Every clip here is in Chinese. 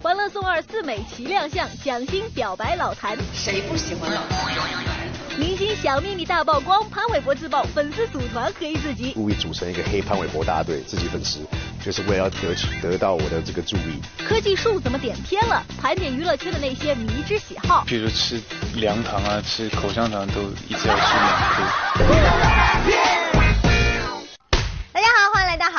欢乐颂二四美齐亮相，蒋欣表白老谭。谁不喜欢老谭？明星小秘密大曝光，潘玮柏自曝粉丝组团黑自己，故意组成一个黑潘玮柏大队，自己粉丝，就是为了得得到我的这个注意。科技树怎么点偏了？盘点娱乐圈的那些迷之喜好，比如吃凉糖啊，吃口香糖都一直要吃两颗。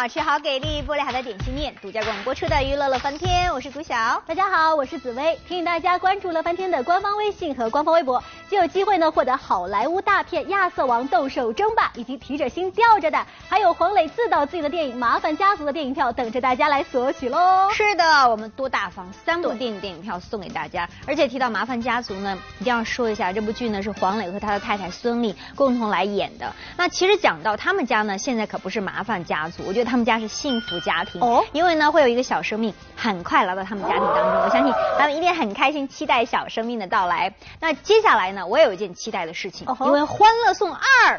好吃好给力，玻璃海的点心面，独家广播出的娱乐乐翻天，我是古晓。大家好，我是紫薇，提醒大家关注乐翻天的官方微信和官方微博，就有机会呢获得好莱坞大片《亚瑟王斗兽争霸》以及提着心吊着的，还有黄磊自导自演的电影《麻烦家族》的电影票等着大家来索取喽。是的，我们多大方，三部电影电影票送给大家。而且提到《麻烦家族》呢，一定要说一下，这部剧呢是黄磊和他的太太孙俪共同来演的。那其实讲到他们家呢，现在可不是麻烦家族，我觉得他。他们家是幸福家庭哦，因为呢会有一个小生命很快来到他们家庭当中，我相信他们一定很开心，期待小生命的到来。那接下来呢，我也有一件期待的事情，因为《欢乐颂二》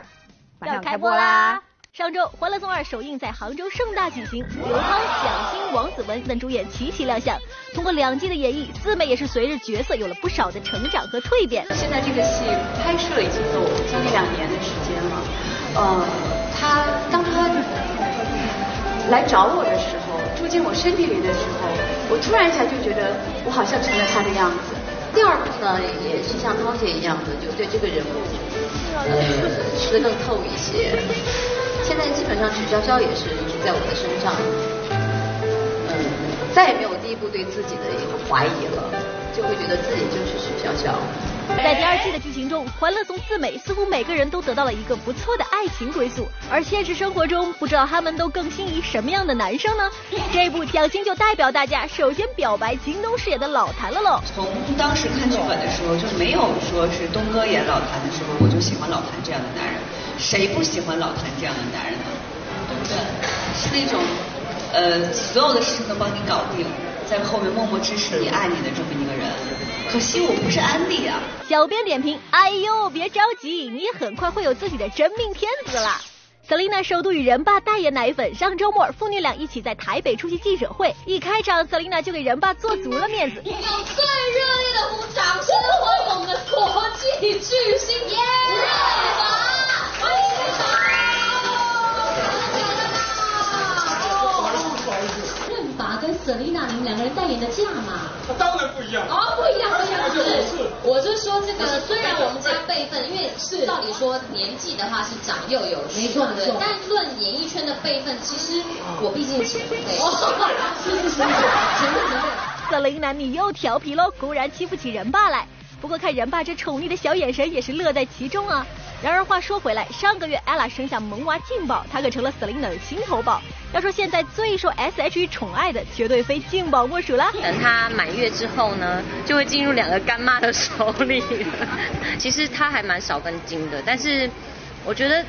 马上开播啦。上周《欢乐颂二》首映在杭州盛大举行，刘涛、蒋欣、王子文等主演齐齐亮相。通过两季的演绎，四妹也是随着角色有了不少的成长和蜕变。现在这个戏拍摄已经有将近两年的时间了，呃，他当初他。来找我的时候，住进我身体里的时候，我突然一下就觉得我好像成了他的样子。第二部呢，也是像涛姐一样的，就对这个人物，呃，吃得更透一些。现在基本上曲筱绡也是一直在我的身上，嗯，再也没有第一部对自己的一个怀疑了，就会觉得自己就是曲筱绡。在第二季的剧情中，欢乐颂四美似乎每个人都得到了一个不错的爱情归宿，而现实生活中，不知道他们都更心仪什么样的男生呢？这部蒋欣就代表大家首先表白京东饰演的老谭了喽。从当时看剧本的时候，就没有说是东哥演老谭的时候，我就喜欢老谭这样的男人。谁不喜欢老谭这样的男人呢？对不对？是那种，呃，所有的事情都帮你搞定。在后面默默支持你、爱你的这么一个人，可惜我不是安迪啊。小编点评：哎呦，别着急，你也很快会有自己的真命天子了。Selina 首度与人爸代言奶粉，上周末父女俩一起在台北出席记者会，一开场 Selina 就给人爸做足了面子。用最热烈的鼓掌声欢迎我们的国际巨星耶！瑟琳娜，你们两个人代言的价码？那当然不一样。哦，不一样，不一样。是，我是说这个，虽然我们家辈分，因为是照理说年纪的话是长幼有序，没错没错。但论演艺圈的辈分，其实我毕竟前辈。是 是是，前辈前辈。瑟琳娜，你又调皮喽，果然欺负起人爸来。不过看人爸这宠溺的小眼神，也是乐在其中啊。然而话说回来，上个月 ella 生下萌娃劲宝，她可成了 Selina 的心头宝。要说现在最受 S.H.E 宠爱的，绝对非劲宝莫属了。等她满月之后呢，就会进入两个干妈的手里。其实她还蛮少根筋的，但是我觉得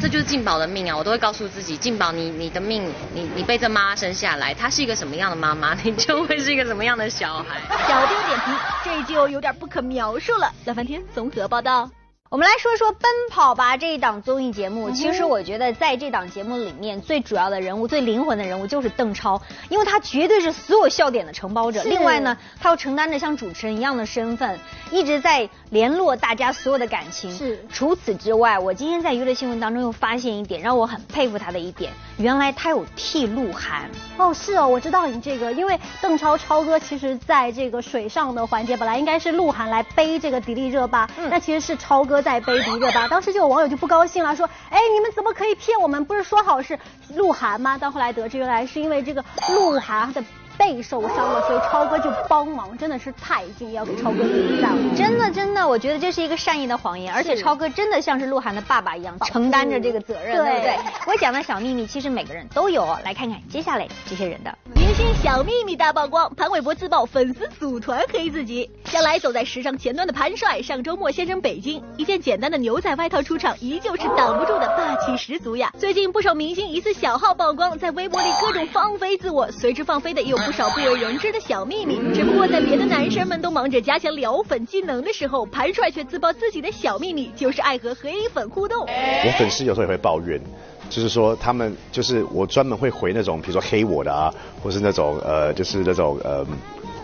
这就是劲宝的命啊！我都会告诉自己，劲宝你你的命，你你被这妈妈生下来，她是一个什么样的妈妈，你就会是一个什么样的小孩。小丁点评，这就有点不可描述了。老翻天综合报道。我们来说说《奔跑吧》这一档综艺节目。其实我觉得在这档节目里面，最主要的人物、最灵魂的人物就是邓超，因为他绝对是所有笑点的承包者。另外呢，他又承担着像主持人一样的身份，一直在联络大家所有的感情。是。除此之外，我今天在娱乐新闻当中又发现一点，让我很佩服他的一点，原来他有替鹿晗。哦，是哦，我知道你这个，因为邓超超哥其实在这个水上的环节，本来应该是鹿晗来背这个迪丽热巴，那其实是超哥。在背迪热巴，当时就有网友就不高兴了，说：“哎，你们怎么可以骗我们？不是说好是鹿晗吗？”到后来得知，原来是因为这个鹿晗的。背受伤了，所以超哥就帮忙，真的是太敬业，要给超哥点赞了。真的真的，我觉得这是一个善意的谎言，而且超哥真的像是鹿晗的爸爸一样，承担着这个责任，对不对？我讲的小秘密，其实每个人都有。来看看接下来这些人的明星小秘密大曝光，潘玮柏自曝粉丝组团黑自己。向来走在时尚前端的潘帅，上周末现身北京，一件简单的牛仔外套出场，依旧是挡不住的霸气十足呀。最近不少明星疑似小号曝光，在微博里各种放飞自我，随之放飞的也有。不少不为人知的小秘密，只不过在别的男生们都忙着加强撩粉技能的时候，盘帅却自曝自己的小秘密就是爱和黑粉互动。我粉丝有时候也会抱怨，就是说他们就是我专门会回那种比如说黑我的啊，或是那种呃就是那种呃。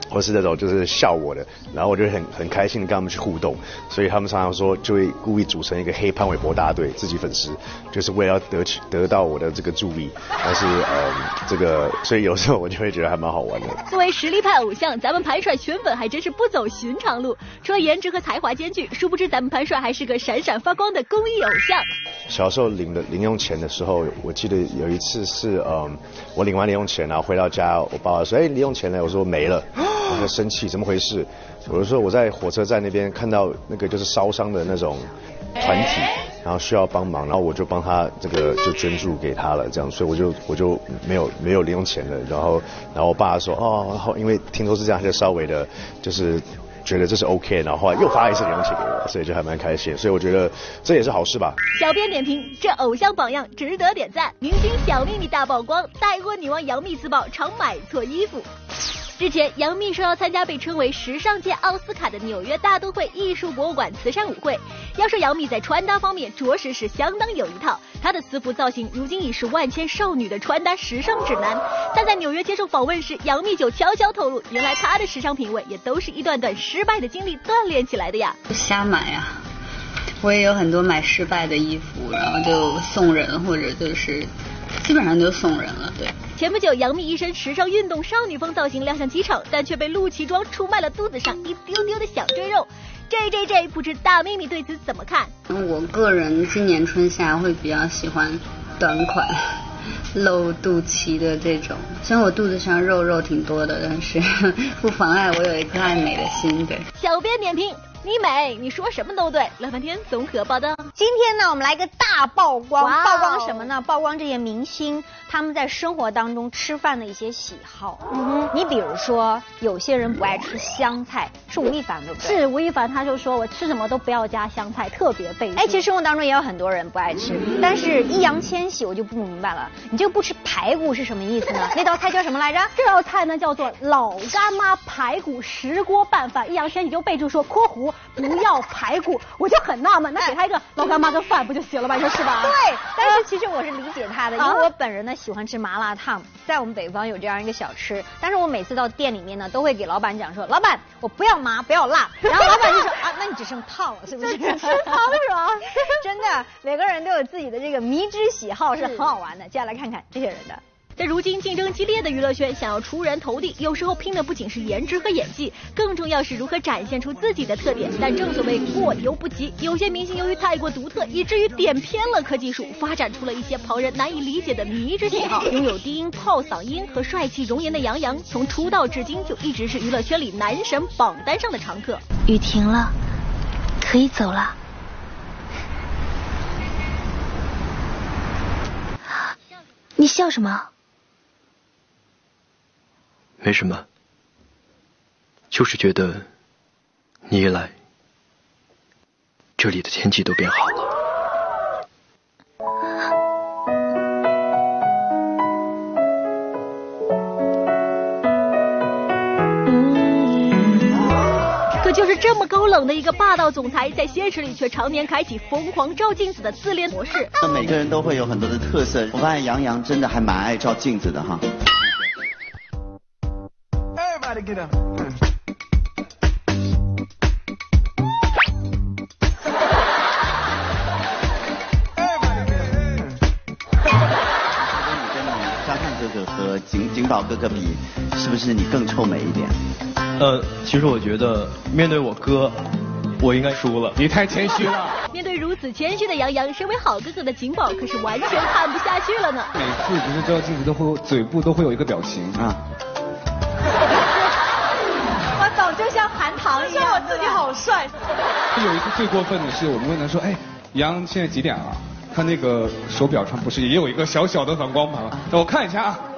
或是那种就是笑我的，然后我就很很开心的跟他们去互动，所以他们常常说就会故意组成一个黑潘玮柏大队，自己粉丝就是为了要得取得到我的这个注意，但是呃这个所以有时候我就会觉得还蛮好玩的。作为实力派偶像，咱们潘帅圈粉还真是不走寻常路，除了颜值和才华兼具，殊不知咱们潘帅还是个闪闪发光的公益偶像。小时候领的零用钱的时候，我记得有一次是嗯我领完零用钱然后回到家，我爸爸说哎零用钱呢？我说没了。我就生气，怎么回事？我就说我在火车站那边看到那个就是烧伤的那种团体，然后需要帮忙，然后我就帮他这个就捐助给他了，这样，所以我就我就没有没有零用钱了。然后然后我爸说哦，然后因为听说是这样，他就稍微的就是觉得这是 OK，然后后来又发一次零用钱给我，所以就还蛮开心。所以我觉得这也是好事吧。小编点评：这偶像榜样值得点赞。明星小秘密大曝光，带货女王杨幂自曝常买错衣服。之前，杨幂说要参加被称为时尚界奥斯卡的纽约大都会艺术博物馆慈善舞会。要说杨幂在穿搭方面着实是相当有一套，她的私服造型如今已是万千少女的穿搭时尚指南。但在纽约接受访问时，杨幂就悄悄透露，原来她的时尚品味也都是一段段失败的经历锻炼起来的呀。瞎买呀，我也有很多买失败的衣服，然后就送人或者就是基本上就送人了，对。前不久，杨幂一身时尚运动少女风造型亮相机场，但却被陆琪装出卖了肚子上一丢丢的小赘肉。J J J，不知大幂幂对此怎么看？我个人今年春夏会比较喜欢短款、露肚脐的这种。虽然我肚子上肉肉挺多的，但是 不妨碍我有一颗爱美的心。对，小编点评。你美，你说什么都对。乐翻天综合报道。今天呢，我们来个大曝光，曝光什么呢？曝光这些明星他们在生活当中吃饭的一些喜好。嗯哼，你比如说，有些人不爱吃香菜，是吴亦凡对不对？是吴亦凡，他就说我吃什么都不要加香菜，特别费哎，其实生活当中也有很多人不爱吃，但是易烊千玺我就不明白了，你这个不吃排骨是什么意思呢？那道菜叫什么来着？这道菜呢叫做老干妈排骨石锅拌饭。易烊千玺就备注说（括弧）。不要排骨，我就很纳闷，那给他一个老干妈跟饭不就行了吗？你说是吧？对，但是其实我是理解他的，因为我本人呢喜欢吃麻辣烫，在我们北方有这样一个小吃，但是我每次到店里面呢，都会给老板讲说，老板我不要麻，不要辣，然后老板就说啊，那你只剩烫了，是不是？吃 汤是吧？真的，每个人都有自己的这个迷之喜好，是很好玩的。接下来看看这些人的。在如今竞争激烈的娱乐圈，想要出人头地，有时候拼的不仅是颜值和演技，更重要是如何展现出自己的特点。但正所谓过犹不及，有些明星由于太过独特，以至于点偏了科技树，发展出了一些旁人难以理解的迷之喜好。拥有低音炮嗓音和帅气容颜的杨洋，从出道至今就一直是娱乐圈里男神榜单上的常客。雨停了，可以走了。你笑什么？没什么，就是觉得你一来，这里的天气都变好了。可就是这么高冷的一个霸道总裁，在现实里却常年开启疯狂照镜子的自恋模式。那每个人都会有很多的特色，我发现杨洋真的还蛮爱照镜子的哈。和景景宝哥哥比，是不是你更臭美一点？呃，其实我觉得面对我哥，我应该输了。你太谦虚了。面对如此谦虚的杨洋，身为好哥哥的景宝可是完全看不下去了呢。每次不是照镜子都会嘴部都会有一个表情啊。就像韩糖一样，我自己好帅。有一次最过分的是，我们问他说：“哎，杨现在几点了？”他那个手表上不是也有一个小小的反光盘吗？我看一下啊。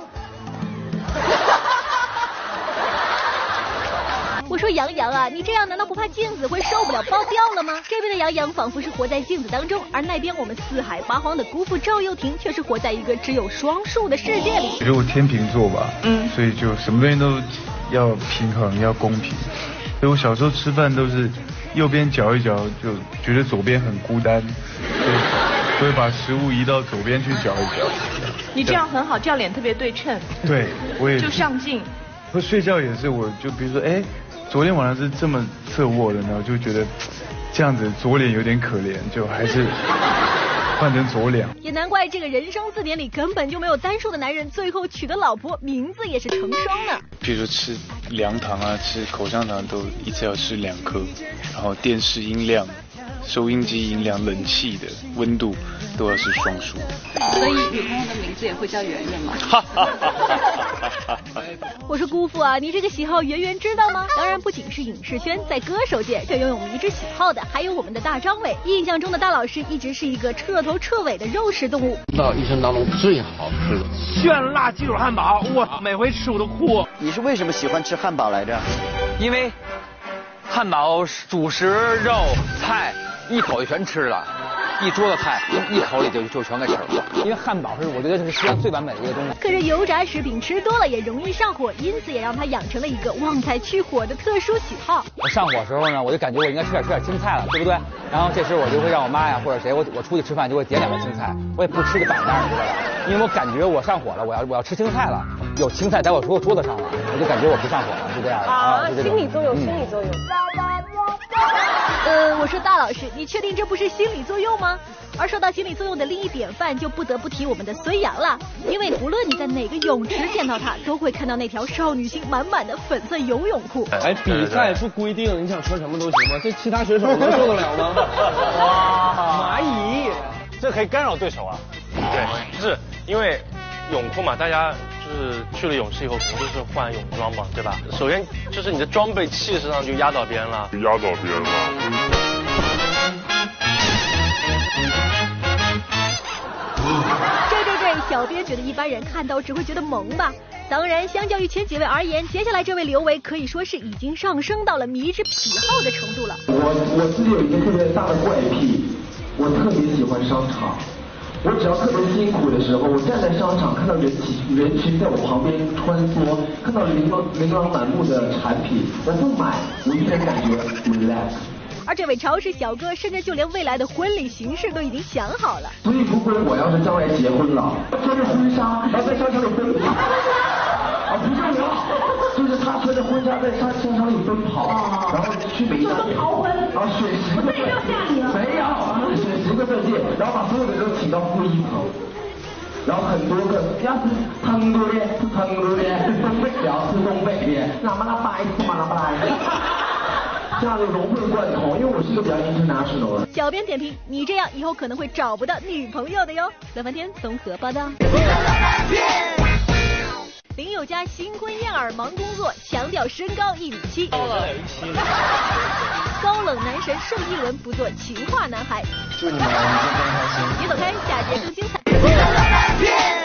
我说杨洋啊，你这样难道不怕镜子会受不了爆掉了吗？这边的杨洋仿佛是活在镜子当中，而那边我们四海八荒的姑父赵又廷却是活在一个只有双数的世界里。其实我天秤座吧，嗯，所以就什么东西都要平衡，要公平。所以我小时候吃饭都是右边嚼一嚼，就觉得左边很孤单。会把食物移到左边去嚼一嚼。你这样很好，这样脸特别对称。对，我也就上镜。我睡觉也是，我就比如说，哎，昨天晚上是这么侧卧的，然后就觉得这样子左脸有点可怜，就还是。换成左脸，也难怪这个人生字典里根本就没有单数的男人，最后娶的老婆名字也是成双呢。比如说吃凉糖啊，吃口香糖都一次要吃两颗，然后电视音量、收音机音量、冷气的温度都要是双数。所以女朋友的名字也会叫圆圆吗？我说姑父啊，你这个喜好圆圆知道吗？当然不仅是影视圈，在歌手界这拥有迷之喜好的还有我们的大张伟。印象中的大老师一直是一个彻头彻尾的肉食动物。到一生当中最好吃的炫辣鸡腿汉堡，哇，每回吃我都哭。你是为什么喜欢吃汉堡来着？因为汉堡主食、肉、菜一口就全吃了。一桌子菜，一一口里就就全给吃了。因为汉堡是我觉得是世界上最完美的一个东西。可是油炸食品吃多了也容易上火，因此也让他养成了一个旺财去火的特殊喜好。我上火时候呢，我就感觉我应该吃点吃点青菜了，对不对？然后这时我就会让我妈呀或者谁，我我出去吃饭就会点两个青菜，我也不吃就摆那儿，你知道吧？因为我感觉我上火了，我要我要吃青菜了，有青菜在我桌桌子上了，我就感觉我不上火了，就这样啊，心理作用，心理作用。呃，我说大老师，你确定这不是心理作用吗？而说到心理作用的另一典范，就不得不提我们的孙杨了。因为不论你在哪个泳池见到他，都会看到那条少女心满满的粉色游泳裤。哎，比赛不规定你想穿什么都行吗？这其他选手能受得了吗？哇，蚂蚁，这可以干扰对手啊。对，就是因为泳裤嘛，大家就是去了泳池以后，肯定就是换泳装嘛，对吧？首先就是你的装备气势上就压倒别人了，压倒别人了。对对对，小编觉得一般人看到只会觉得萌吧。当然，相较于前几位而言，接下来这位刘维可以说是已经上升到了迷之癖好的程度了。我我自己有一个特别大的怪癖，我特别喜欢商场。我只要特别辛苦的时候，我站在商场看到人群人群在我旁边穿梭，看到琳琅琳琅满目的产品，我不买，我依然感觉 relax。而这位超市小哥，甚至就连未来的婚礼形式都已经想好了。所以，如果我要是将来结婚了，穿着婚纱，然后在商场里奔跑，啊，不是我，就是他穿着婚纱在商商场里奔跑，然后去每家店，啊，选十个，没有，选十个钻戒，然后把所有的人都请到负一层，然后很多个，要是很多的，很多的，东北要吃东北的，那么那白吃嘛那不来。这样的融会贯通，因为我是一个比较 international 的。小编点评：你这样以后可能会找不到女朋友的哟。乐翻天综合报道。林宥嘉新婚燕尔忙工作，强调身高一米七。高冷 高冷男神盛一伦不做情话男孩。祝你们今天开心。别走开，下节更精彩。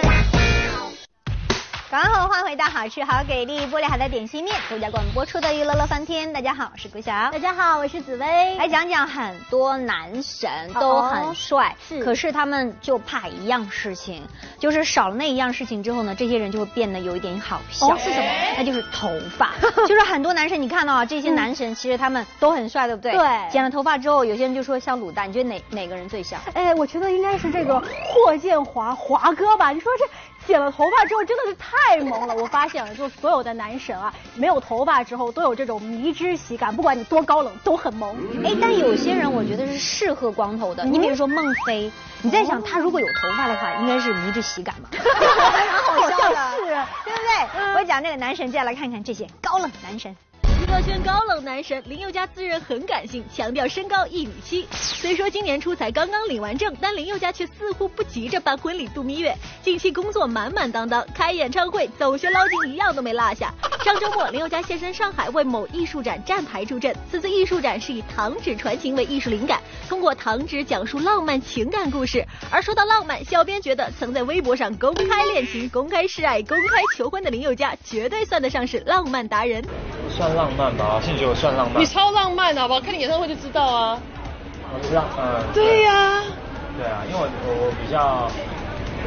刚好换回到好吃好给力玻璃海的点心面，独家广播出的娱乐乐翻天。大家好，我是顾晓。大家好，我是紫薇。来讲讲很多男神都很帅，是，可是他们就怕一样事情，就是少了那一样事情之后呢，这些人就会变得有一点好笑。是什么？那就是头发。就是很多男神，你看到啊，这些男神其实他们都很帅，对不对？对。剪了头发之后，有些人就说像卤蛋，你觉得哪哪个人最像？哎，我觉得应该是这个霍建华华哥吧？你说这。剪了头发之后真的是太萌了，我发现了，就所有的男神啊，没有头发之后都有这种迷之喜感，不管你多高冷都很萌。哎，但有些人我觉得是适合光头的，你比如说孟非，你在想他如果有头发的话，应该是迷之喜感吧？好像是，对不对？我讲这个男神，接下来看看这些高冷男神。娱乐圈高冷男神林宥嘉自认很感性，强调身高一米七。虽说今年初才刚刚领完证，但林宥嘉却似乎不急着办婚礼度蜜月。近期工作满满当当，开演唱会、走穴捞金一样都没落下。上周末，林宥嘉现身上海为某艺术展站台助阵。此次艺术展是以糖纸传情为艺术灵感，通过糖纸讲述浪漫情感故事。而说到浪漫，小编觉得曾在微博上公开恋情、公开示爱、公开求婚的林宥嘉，绝对算得上是浪漫达人。算浪漫吧，兴趣我算浪漫。你超浪漫，好不好？看你演唱会就知道啊。我知道，嗯。对呀。对啊，因为我我我比较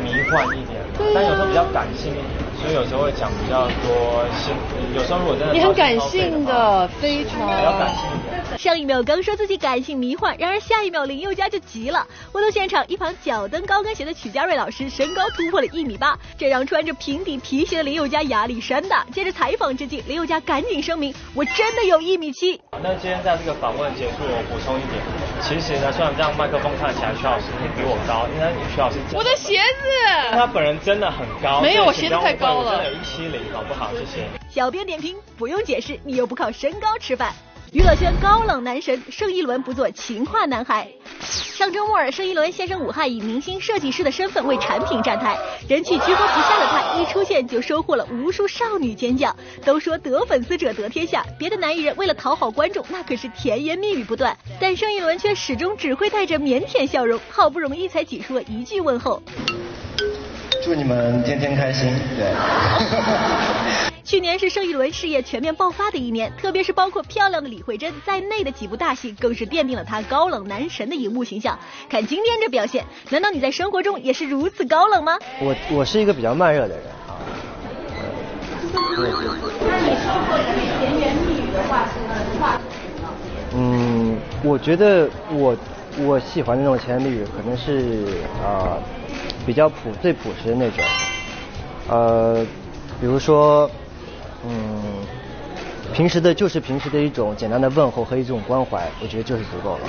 迷幻一点，但有时候比较感性一点，所所以有时候会讲比较多心，有时候如果真的你很感性的，非常比较感性一点。上一秒刚说自己感性迷幻，然而下一秒林宥嘉就急了。活动现场，一旁脚蹬高跟鞋的曲家瑞老师身高突破了一米八，这让穿着平底皮鞋的林宥嘉压力山大。接着采访之际，林宥嘉赶紧声明：“我真的有一米七。”那今天在这个访问结束，我补充一点，其实呢，虽然这样麦克风看起来徐老师比我高，因为徐老师我的鞋子，他本人真的很高，没有我鞋子太高了，真的有一七零，好不好？谢谢。小编点评：不用解释，你又不靠身高吃饭。娱乐圈高冷男神盛一伦不做情话男孩。上周末，盛一伦现身武汉，以明星设计师的身份为产品站台，人气居高不下的他一出现就收获了无数少女尖叫。都说得粉丝者得天下，别的男艺人为了讨好观众，那可是甜言蜜语不断，但盛一伦却始终只会带着腼腆笑容，好不容易才挤出了一句问候。祝你们天天开心，对。去年是盛一伦事业全面爆发的一年，特别是包括漂亮的李慧珍在内的几部大戏，更是奠定了他高冷男神的荧幕形象。看今天这表现，难道你在生活中也是如此高冷吗？我我是一个比较慢热的人啊。那你说过最甜言蜜语的话是话什么？嗯，我觉得我我喜欢的那种甜言蜜语，可能是啊比较朴最朴实的那种，呃，比如说。嗯，平时的就是平时的一种简单的问候和一种关怀，我觉得就是足够了。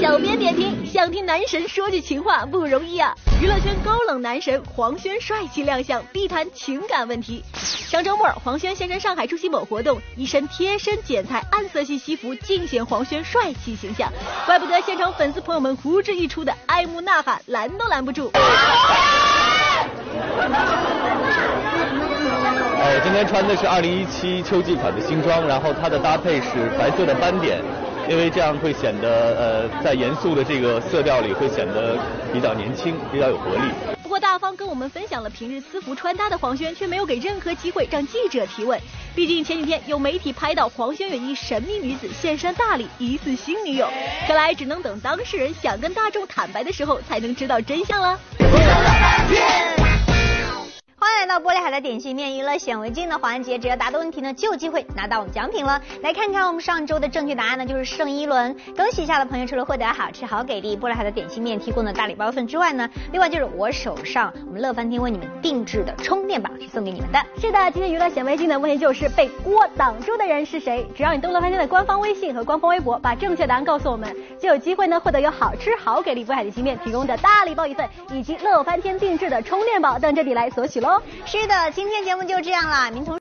小编点评：想听男神说句情话不容易啊！娱乐圈高冷男神黄轩帅气亮相，必谈情感问题。上周末，黄轩现身上海出席某活动，一身贴身剪裁暗色系西服，尽显黄轩帅气形象。怪不得现场粉丝朋友们呼之欲出的爱慕呐喊，拦都拦不住。呃，今天穿的是二零一七秋季款的新装，然后它的搭配是白色的斑点，因为这样会显得呃在严肃的这个色调里会显得比较年轻，比较有活力。不过大方跟我们分享了平日私服穿搭的黄轩，却没有给任何机会让记者提问。毕竟前几天有媒体拍到黄轩与一神秘女子现身大理，疑似新女友，看来只能等当事人想跟大众坦白的时候，才能知道真相了。海的点心面娱乐显微镜的环节，只要答对问题呢，就有机会拿到我们奖品了。来看看我们上周的正确答案呢，就是盛一伦。恭喜一下的朋友，除了获得好吃好给力玻璃海的点心面提供的大礼包一份之外呢，另外就是我手上我们乐翻天为你们定制的充电宝是送给你们的。是的，今天娱乐显微镜的问题就是被锅挡住的人是谁？只要你登乐翻天的官方微信和官方微博，把正确答案告诉我们，就有机会呢获得由好吃好给力波海点心面提供的大礼包一份，以及乐翻天定制的充电宝等着你来索取喽。是的今天节目就这样了，明同。